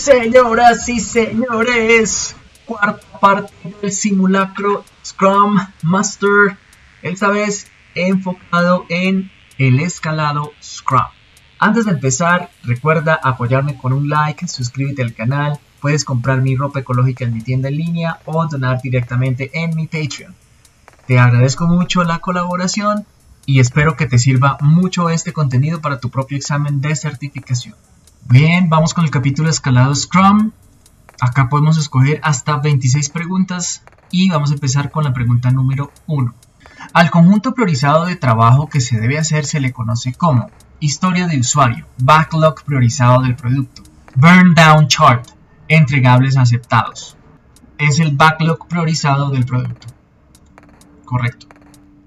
señoras y señores, cuarta parte del simulacro Scrum Master, esta vez enfocado en el escalado Scrum. Antes de empezar, recuerda apoyarme con un like, suscríbete al canal, puedes comprar mi ropa ecológica en mi tienda en línea o donar directamente en mi Patreon. Te agradezco mucho la colaboración y espero que te sirva mucho este contenido para tu propio examen de certificación. Bien, vamos con el capítulo escalado Scrum. Acá podemos escoger hasta 26 preguntas y vamos a empezar con la pregunta número 1. Al conjunto priorizado de trabajo que se debe hacer se le conoce como historia de usuario, backlog priorizado del producto, burn down chart, entregables aceptados. Es el backlog priorizado del producto. Correcto.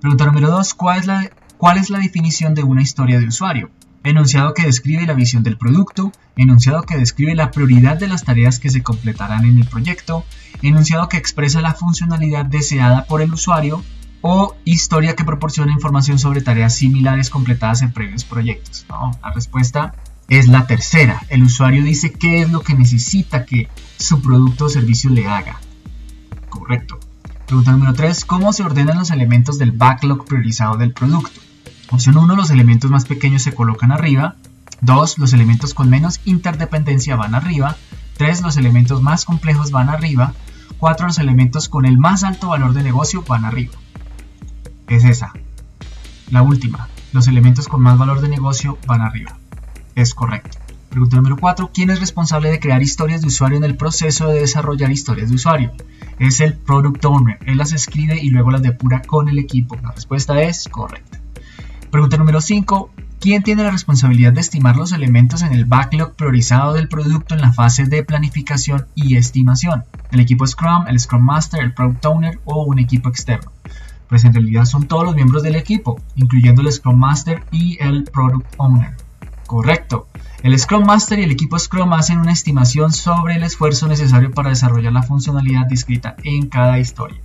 Pregunta número 2. ¿Cuál ¿Cuál es la definición de una historia de usuario? Enunciado que describe la visión del producto, enunciado que describe la prioridad de las tareas que se completarán en el proyecto, enunciado que expresa la funcionalidad deseada por el usuario o historia que proporciona información sobre tareas similares completadas en previos proyectos. la respuesta es la tercera. El usuario dice qué es lo que necesita que su producto o servicio le haga. Correcto. Pregunta número 3. ¿Cómo se ordenan los elementos del backlog priorizado del producto? Opción 1, los elementos más pequeños se colocan arriba. 2, los elementos con menos interdependencia van arriba. 3, los elementos más complejos van arriba. 4, los elementos con el más alto valor de negocio van arriba. Es esa. La última, los elementos con más valor de negocio van arriba. Es correcto. Pregunta número 4. ¿Quién es responsable de crear historias de usuario en el proceso de desarrollar historias de usuario? Es el Product Owner. Él las escribe y luego las depura con el equipo. La respuesta es correcta. Pregunta número 5. ¿Quién tiene la responsabilidad de estimar los elementos en el backlog priorizado del producto en la fase de planificación y estimación? ¿El equipo Scrum, el Scrum Master, el Product Owner o un equipo externo? Pues en realidad son todos los miembros del equipo, incluyendo el Scrum Master y el Product Owner. Correcto. El Scrum Master y el equipo Scrum hacen una estimación sobre el esfuerzo necesario para desarrollar la funcionalidad descrita en cada historia.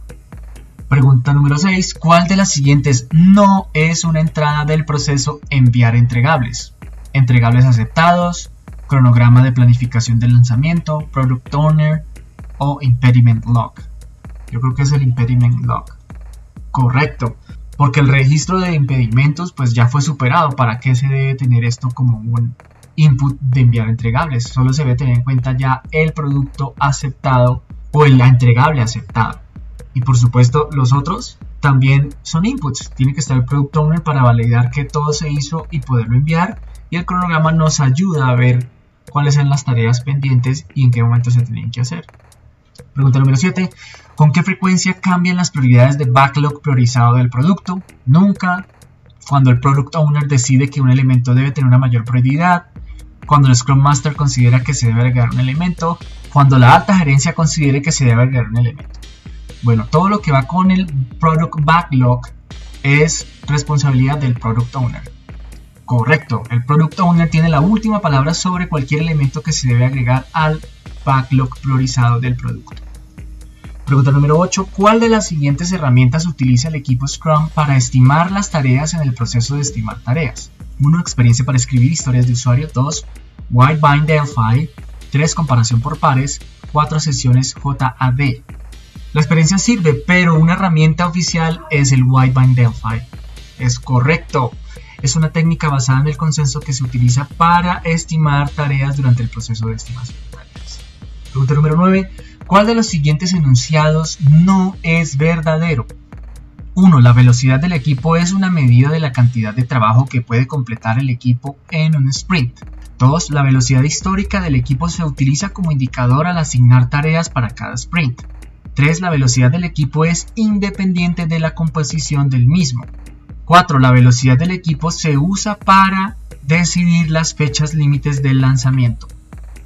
Pregunta número 6. ¿Cuál de las siguientes no es una entrada del proceso enviar entregables? Entregables aceptados, cronograma de planificación del lanzamiento, product owner o impediment log. Yo creo que es el impediment log. Correcto, porque el registro de impedimentos pues ya fue superado. ¿Para qué se debe tener esto como un input de enviar entregables? Solo se debe tener en cuenta ya el producto aceptado o el entregable aceptado. Y por supuesto, los otros también son inputs. Tiene que estar el Product Owner para validar que todo se hizo y poderlo enviar. Y el cronograma nos ayuda a ver cuáles son las tareas pendientes y en qué momento se tienen que hacer. Pregunta número 7. ¿Con qué frecuencia cambian las prioridades de backlog priorizado del producto? Nunca. Cuando el Product Owner decide que un elemento debe tener una mayor prioridad. Cuando el Scrum Master considera que se debe agregar un elemento. Cuando la alta gerencia considere que se debe agregar un elemento. Bueno, todo lo que va con el Product Backlog es responsabilidad del Product Owner. Correcto, el Product Owner tiene la última palabra sobre cualquier elemento que se debe agregar al backlog priorizado del producto. Pregunta número 8. ¿Cuál de las siguientes herramientas utiliza el equipo Scrum para estimar las tareas en el proceso de estimar tareas? 1. Experiencia para escribir historias de usuario. 2. Whitebind Delphi. 3. Comparación por pares. 4. Sesiones JAD. La experiencia sirve, pero una herramienta oficial es el Whiteband Delphi. Es correcto. Es una técnica basada en el consenso que se utiliza para estimar tareas durante el proceso de estimación de tareas. Pregunta número 9. ¿Cuál de los siguientes enunciados no es verdadero? 1. La velocidad del equipo es una medida de la cantidad de trabajo que puede completar el equipo en un sprint. 2. La velocidad histórica del equipo se utiliza como indicador al asignar tareas para cada sprint. 3. La velocidad del equipo es independiente de la composición del mismo. 4. La velocidad del equipo se usa para decidir las fechas límites del lanzamiento.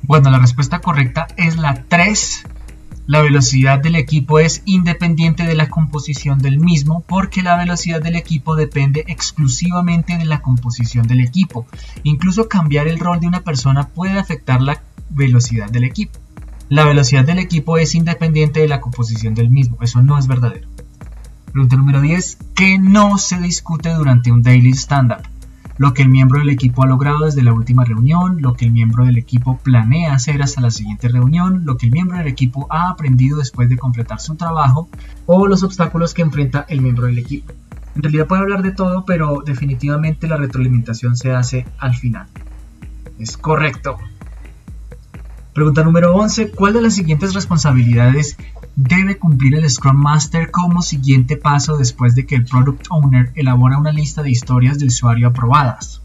Bueno, la respuesta correcta es la 3. La velocidad del equipo es independiente de la composición del mismo porque la velocidad del equipo depende exclusivamente de la composición del equipo. Incluso cambiar el rol de una persona puede afectar la velocidad del equipo. La velocidad del equipo es independiente de la composición del mismo. Eso no es verdadero. Pregunta número 10. ¿Qué no se discute durante un daily stand-up? lo que el miembro del equipo ha logrado desde la última reunión, lo que el miembro del equipo planea hacer hasta la siguiente reunión, lo que el miembro del equipo ha aprendido después de completar su trabajo o los obstáculos que enfrenta el miembro del equipo. En realidad puede hablar de todo, pero definitivamente la retroalimentación se hace al final. Es correcto. Pregunta número 11. ¿Cuál de las siguientes responsabilidades debe cumplir el Scrum Master como siguiente paso después de que el Product Owner elabora una lista de historias de usuario aprobadas?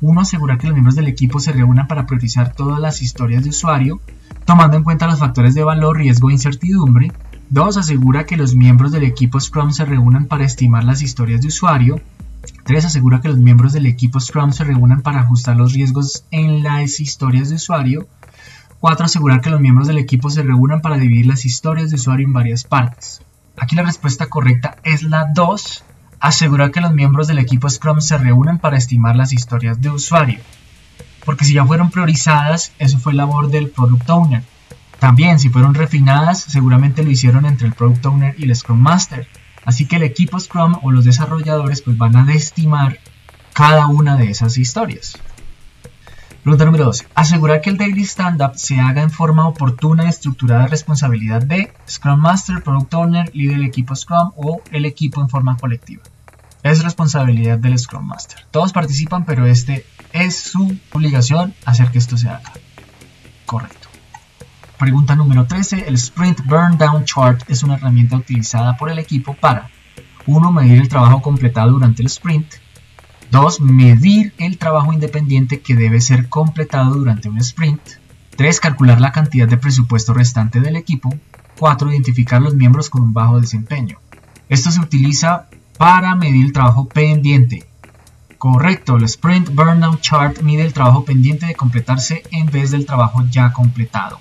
1. Asegurar que los miembros del equipo se reúnan para priorizar todas las historias de usuario, tomando en cuenta los factores de valor, riesgo e incertidumbre. 2. Asegura que los miembros del equipo Scrum se reúnan para estimar las historias de usuario. 3. Asegura que los miembros del equipo Scrum se reúnan para ajustar los riesgos en las historias de usuario. 4. Asegurar que los miembros del equipo se reúnan para dividir las historias de usuario en varias partes. Aquí la respuesta correcta es la 2. Asegurar que los miembros del equipo Scrum se reúnan para estimar las historias de usuario. Porque si ya fueron priorizadas, eso fue labor del Product Owner. También, si fueron refinadas, seguramente lo hicieron entre el Product Owner y el Scrum Master. Así que el equipo Scrum o los desarrolladores pues van a estimar cada una de esas historias. Pregunta número 12. Asegurar que el daily stand-up se haga en forma oportuna y estructurada responsabilidad de Scrum Master, Product Owner, líder del equipo Scrum o el equipo en forma colectiva. Es responsabilidad del Scrum Master. Todos participan, pero este es su obligación hacer que esto se haga. Correcto. Pregunta número 13. El Sprint Burn Down Chart es una herramienta utilizada por el equipo para 1. Medir el trabajo completado durante el sprint. 2. Medir el trabajo independiente que debe ser completado durante un sprint. 3. Calcular la cantidad de presupuesto restante del equipo. 4. Identificar los miembros con un bajo desempeño. Esto se utiliza para medir el trabajo pendiente. Correcto, el Sprint Burnout Chart mide el trabajo pendiente de completarse en vez del trabajo ya completado.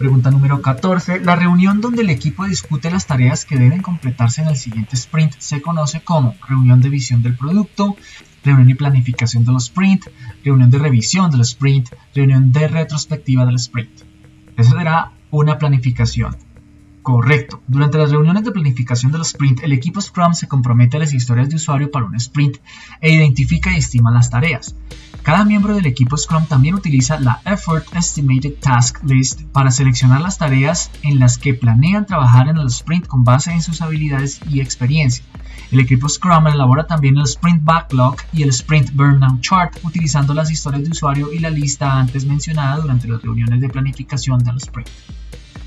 Pregunta número 14. La reunión donde el equipo discute las tareas que deben completarse en el siguiente sprint se conoce como reunión de visión del producto, reunión y planificación del sprint, reunión de revisión del sprint, reunión de retrospectiva del sprint. Esa será una planificación. Correcto. Durante las reuniones de planificación del sprint, el equipo Scrum se compromete a las historias de usuario para un sprint e identifica y estima las tareas. Cada miembro del equipo Scrum también utiliza la Effort Estimated Task List para seleccionar las tareas en las que planean trabajar en el sprint con base en sus habilidades y experiencia. El equipo Scrum elabora también el Sprint Backlog y el Sprint Burnout Chart utilizando las historias de usuario y la lista antes mencionada durante las reuniones de planificación del sprint.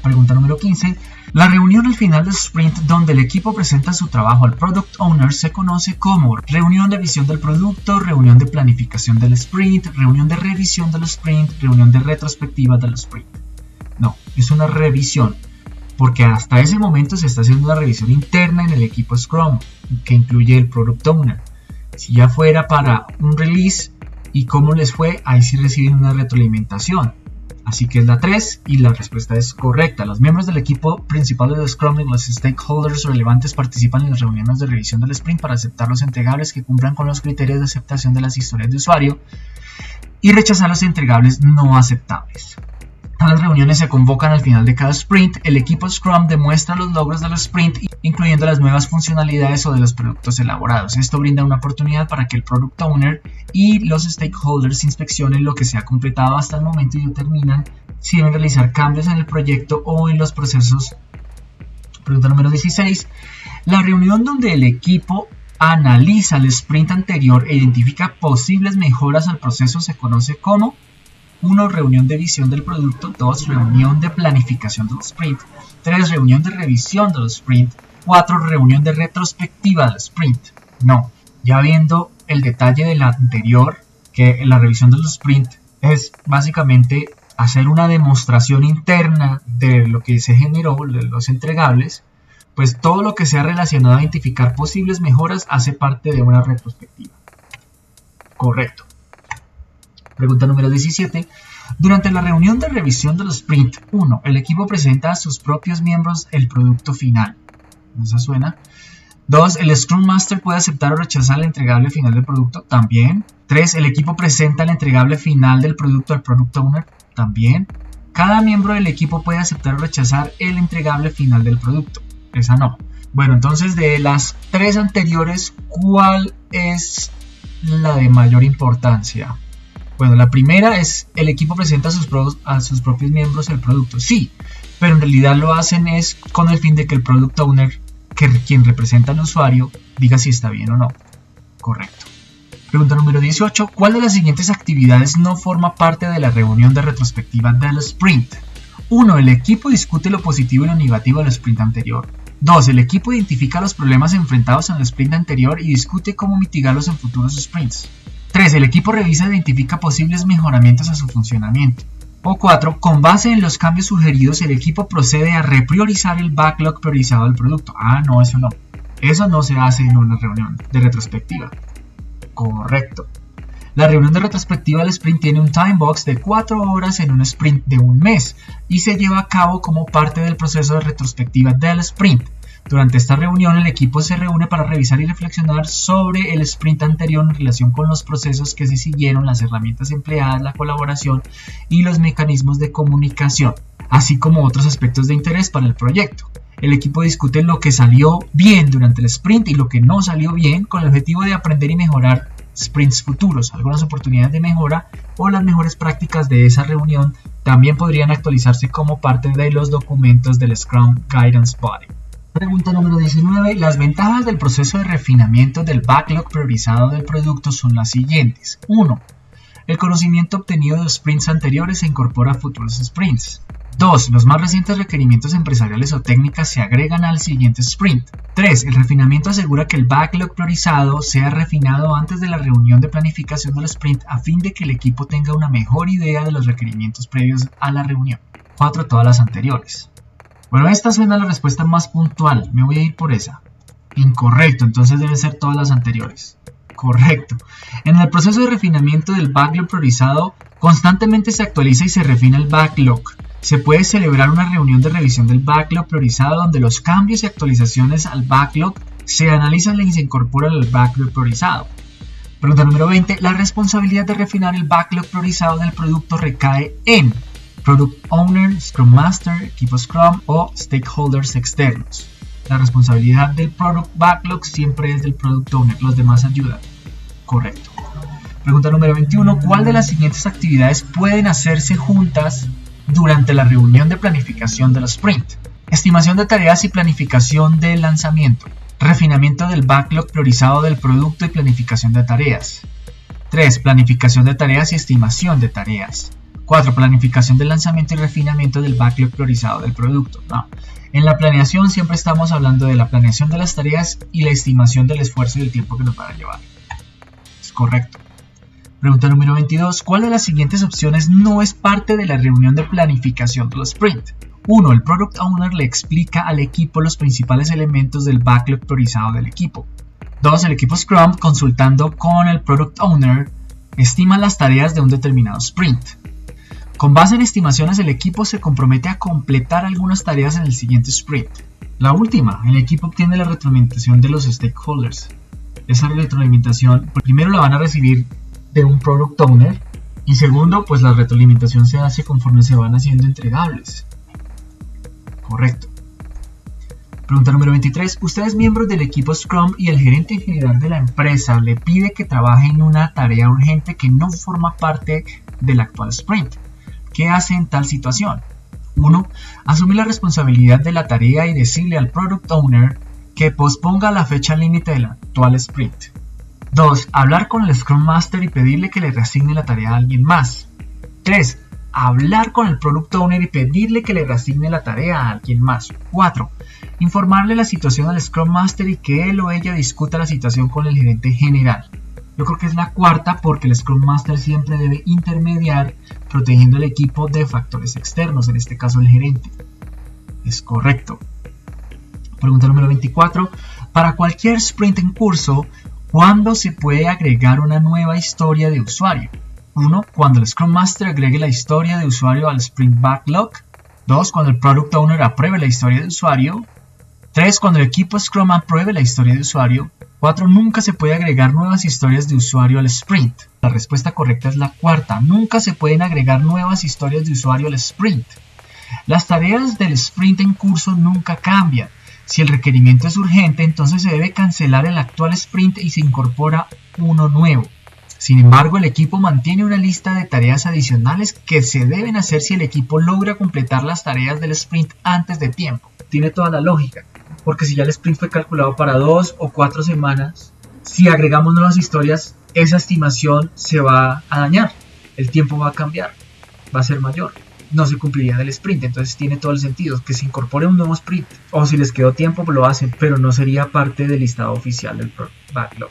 Pregunta número 15. La reunión al final del sprint donde el equipo presenta su trabajo al Product Owner se conoce como reunión de visión del producto, reunión de planificación del sprint, reunión de revisión del sprint, reunión de retrospectiva del sprint. No, es una revisión, porque hasta ese momento se está haciendo una revisión interna en el equipo Scrum, que incluye el Product Owner. Si ya fuera para un release y cómo les fue, ahí sí reciben una retroalimentación Así que es la 3 y la respuesta es correcta. Los miembros del equipo principal de Scrum y los stakeholders relevantes participan en las reuniones de revisión del sprint para aceptar los entregables que cumplan con los criterios de aceptación de las historias de usuario y rechazar los entregables no aceptables. Las reuniones se convocan al final de cada sprint. El equipo Scrum demuestra los logros del sprint, incluyendo las nuevas funcionalidades o de los productos elaborados. Esto brinda una oportunidad para que el Product Owner y los stakeholders inspeccionen lo que se ha completado hasta el momento y determinan si deben realizar cambios en el proyecto o en los procesos. Pregunta número 16. La reunión donde el equipo analiza el sprint anterior e identifica posibles mejoras al proceso se conoce como 1. Reunión de visión del producto. 2. Reunión de planificación del sprint. 3. Reunión de revisión del sprint. 4. Reunión de retrospectiva del sprint. No, ya viendo el detalle de la anterior, que la revisión del sprint es básicamente hacer una demostración interna de lo que se generó, de los entregables, pues todo lo que sea relacionado a identificar posibles mejoras hace parte de una retrospectiva. Correcto. Pregunta número 17. Durante la reunión de revisión del sprint 1, el equipo presenta a sus propios miembros el producto final. ¿Eso suena? 2. El Scrum Master puede aceptar o rechazar el entregable final del producto. También. 3. El equipo presenta el entregable final del producto al Product Owner. También. Cada miembro del equipo puede aceptar o rechazar el entregable final del producto. Esa no. Bueno, entonces de las tres anteriores, ¿cuál es la de mayor importancia? Bueno, la primera es el equipo presenta a sus, propios miembros el producto. Sí, pero en realidad lo hacen es con el fin de que el product owner, quien representa al usuario, diga si está bien o no. Correcto. Pregunta número 18. ¿Cuál de las siguientes actividades no forma parte de la reunión de retrospectiva del sprint? 1. El equipo discute lo positivo y lo negativo del sprint anterior. 2. El equipo identifica los problemas enfrentados en el sprint anterior y discute cómo mitigarlos en futuros sprints. 3. El equipo revisa e identifica posibles mejoramientos a su funcionamiento. O 4. Con base en los cambios sugeridos, el equipo procede a repriorizar el backlog priorizado del producto. Ah, no, eso no. Eso no se hace en una reunión de retrospectiva. Correcto. La reunión de retrospectiva del sprint tiene un time box de 4 horas en un sprint de un mes y se lleva a cabo como parte del proceso de retrospectiva del sprint. Durante esta reunión el equipo se reúne para revisar y reflexionar sobre el sprint anterior en relación con los procesos que se siguieron, las herramientas empleadas, la colaboración y los mecanismos de comunicación, así como otros aspectos de interés para el proyecto. El equipo discute lo que salió bien durante el sprint y lo que no salió bien con el objetivo de aprender y mejorar sprints futuros, algunas oportunidades de mejora o las mejores prácticas de esa reunión también podrían actualizarse como parte de los documentos del Scrum Guidance Body. Pregunta número 19. Las ventajas del proceso de refinamiento del backlog priorizado del producto son las siguientes. 1. El conocimiento obtenido de sprints anteriores se incorpora a futuros sprints. 2. Los más recientes requerimientos empresariales o técnicas se agregan al siguiente sprint. 3. El refinamiento asegura que el backlog priorizado sea refinado antes de la reunión de planificación del sprint a fin de que el equipo tenga una mejor idea de los requerimientos previos a la reunión. 4. Todas las anteriores. Bueno, esta suena la respuesta más puntual. Me voy a ir por esa. Incorrecto, entonces deben ser todas las anteriores. Correcto. En el proceso de refinamiento del backlog priorizado, constantemente se actualiza y se refina el backlog se puede celebrar una reunión de revisión del backlog priorizado donde los cambios y actualizaciones al backlog se analizan y se incorporan al backlog priorizado. Pregunta número 20. La responsabilidad de refinar el backlog priorizado del producto recae en Product Owner, Scrum Master, equipo Scrum o stakeholders externos. La responsabilidad del Product Backlog siempre es del Product Owner, los demás ayudan. Correcto. Pregunta número 21. ¿Cuál de las siguientes actividades pueden hacerse juntas durante la reunión de planificación del sprint. Estimación de tareas y planificación del lanzamiento. Refinamiento del backlog priorizado del producto y planificación de tareas. 3. Planificación de tareas y estimación de tareas. 4. Planificación del lanzamiento y refinamiento del backlog priorizado del producto. En la planeación siempre estamos hablando de la planeación de las tareas y la estimación del esfuerzo y el tiempo que nos van a llevar. Es correcto. Pregunta número 22. ¿Cuál de las siguientes opciones no es parte de la reunión de planificación del sprint? 1. El Product Owner le explica al equipo los principales elementos del backlog priorizado del equipo. 2. El equipo Scrum, consultando con el Product Owner, estima las tareas de un determinado sprint. Con base en estimaciones, el equipo se compromete a completar algunas tareas en el siguiente sprint. La última, el equipo obtiene la retroalimentación de los stakeholders. Esa retroalimentación, primero la van a recibir de un product owner y segundo, pues la retroalimentación se hace conforme se van haciendo entregables. Correcto. Pregunta número 23. Usted es miembro del equipo Scrum y el gerente general de la empresa le pide que trabaje en una tarea urgente que no forma parte del actual sprint. ¿Qué hace en tal situación? 1. Asume la responsabilidad de la tarea y decirle al product owner que posponga la fecha límite del actual sprint. 2. Hablar con el Scrum Master y pedirle que le reasigne la tarea a alguien más. 3. Hablar con el Product Owner y pedirle que le reasigne la tarea a alguien más. 4. Informarle la situación al Scrum Master y que él o ella discuta la situación con el gerente general. Yo creo que es la cuarta porque el Scrum Master siempre debe intermediar protegiendo al equipo de factores externos, en este caso el gerente. Es correcto. Pregunta número 24. Para cualquier sprint en curso, ¿Cuándo se puede agregar una nueva historia de usuario? 1. Cuando el Scrum Master agregue la historia de usuario al Sprint Backlog. 2. Cuando el Product Owner apruebe la historia de usuario. 3. Cuando el equipo Scrum apruebe la historia de usuario. 4. Nunca se puede agregar nuevas historias de usuario al sprint. La respuesta correcta es la cuarta. Nunca se pueden agregar nuevas historias de usuario al sprint. Las tareas del sprint en curso nunca cambian Si el requerimiento es urgente, entonces se debe cancelar el actual sprint y se incorpora uno nuevo. Sin embargo, el equipo mantiene una lista de tareas adicionales que se deben hacer si el equipo logra completar las tareas del sprint antes de tiempo. Tiene toda la lógica, porque si ya el sprint fue calculado para dos o cuatro semanas, si agregamos nuevas historias, esa estimación se va a dañar, el tiempo va a cambiar, va a ser mayor no se cumpliría del sprint. Entonces tiene todo el sentido que se incorpore un nuevo sprint. O si les quedó tiempo, lo hacen, pero no sería parte del listado oficial del backlog.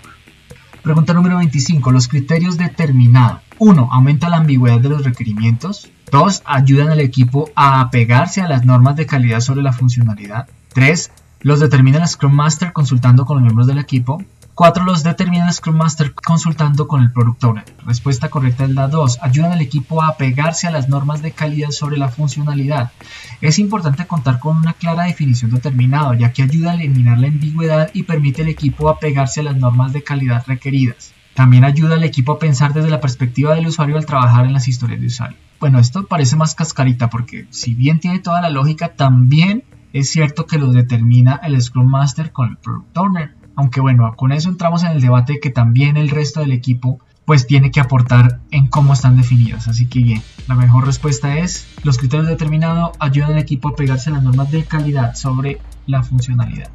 Pregunta número 25. Los criterios determinados. 1. Aumenta la ambigüedad de los requerimientos. 2. Ayudan al equipo a apegarse a las normas de calidad sobre la funcionalidad. 3. Los determina el Scrum Master consultando con los miembros del equipo. 4. Los determina el Scrum Master consultando con el Product. Respuesta correcta es la 2. Ayudan al equipo a apegarse a las normas de calidad sobre la funcionalidad. Es importante contar con una clara definición determinada, ya que ayuda a eliminar la ambigüedad y permite al equipo apegarse a las normas de calidad requeridas. También ayuda al equipo a pensar desde la perspectiva del usuario al trabajar en las historias de usuario. Bueno, esto parece más cascarita porque si bien tiene toda la lógica, también es cierto que lo determina el Scrum Master con el Product Owner. Aunque bueno, con eso entramos en el debate que también el resto del equipo pues tiene que aportar en cómo están definidas. Así que bien, la mejor respuesta es los criterios determinados ayudan al equipo a pegarse a las normas de calidad sobre la funcionalidad.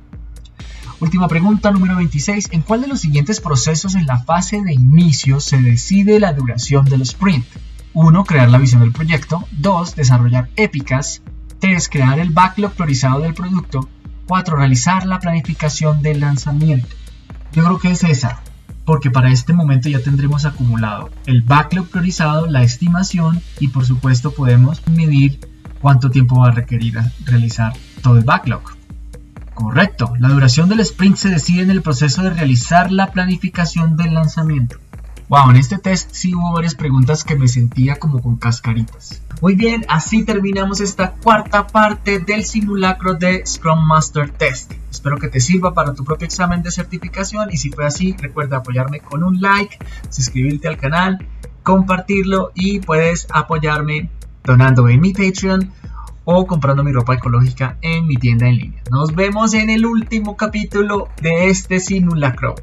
Última pregunta, número 26. ¿En cuál de los siguientes procesos en la fase de inicio se decide la duración del sprint? 1. Crear la visión del proyecto. 2. Desarrollar épicas. 3. Crear el backlog priorizado del producto. 4. Realizar la planificación del lanzamiento. Yo creo que es esa, porque para este momento ya tendremos acumulado el backlog priorizado, la estimación y por supuesto podemos medir cuánto tiempo va a requerir realizar todo el backlog. Correcto, la duración del sprint se decide en el proceso de realizar la planificación del lanzamiento. Wow, en este test sí hubo varias preguntas que me sentía como con cascaritas. Muy bien, así terminamos esta cuarta parte del simulacro de Scrum Master Test. Espero que te sirva para tu propio examen de certificación y si fue así, recuerda apoyarme con un like, suscribirte al canal, compartirlo y puedes apoyarme donando en mi Patreon o comprando mi ropa ecológica en mi tienda en línea. Nos vemos en el último capítulo de este simulacro.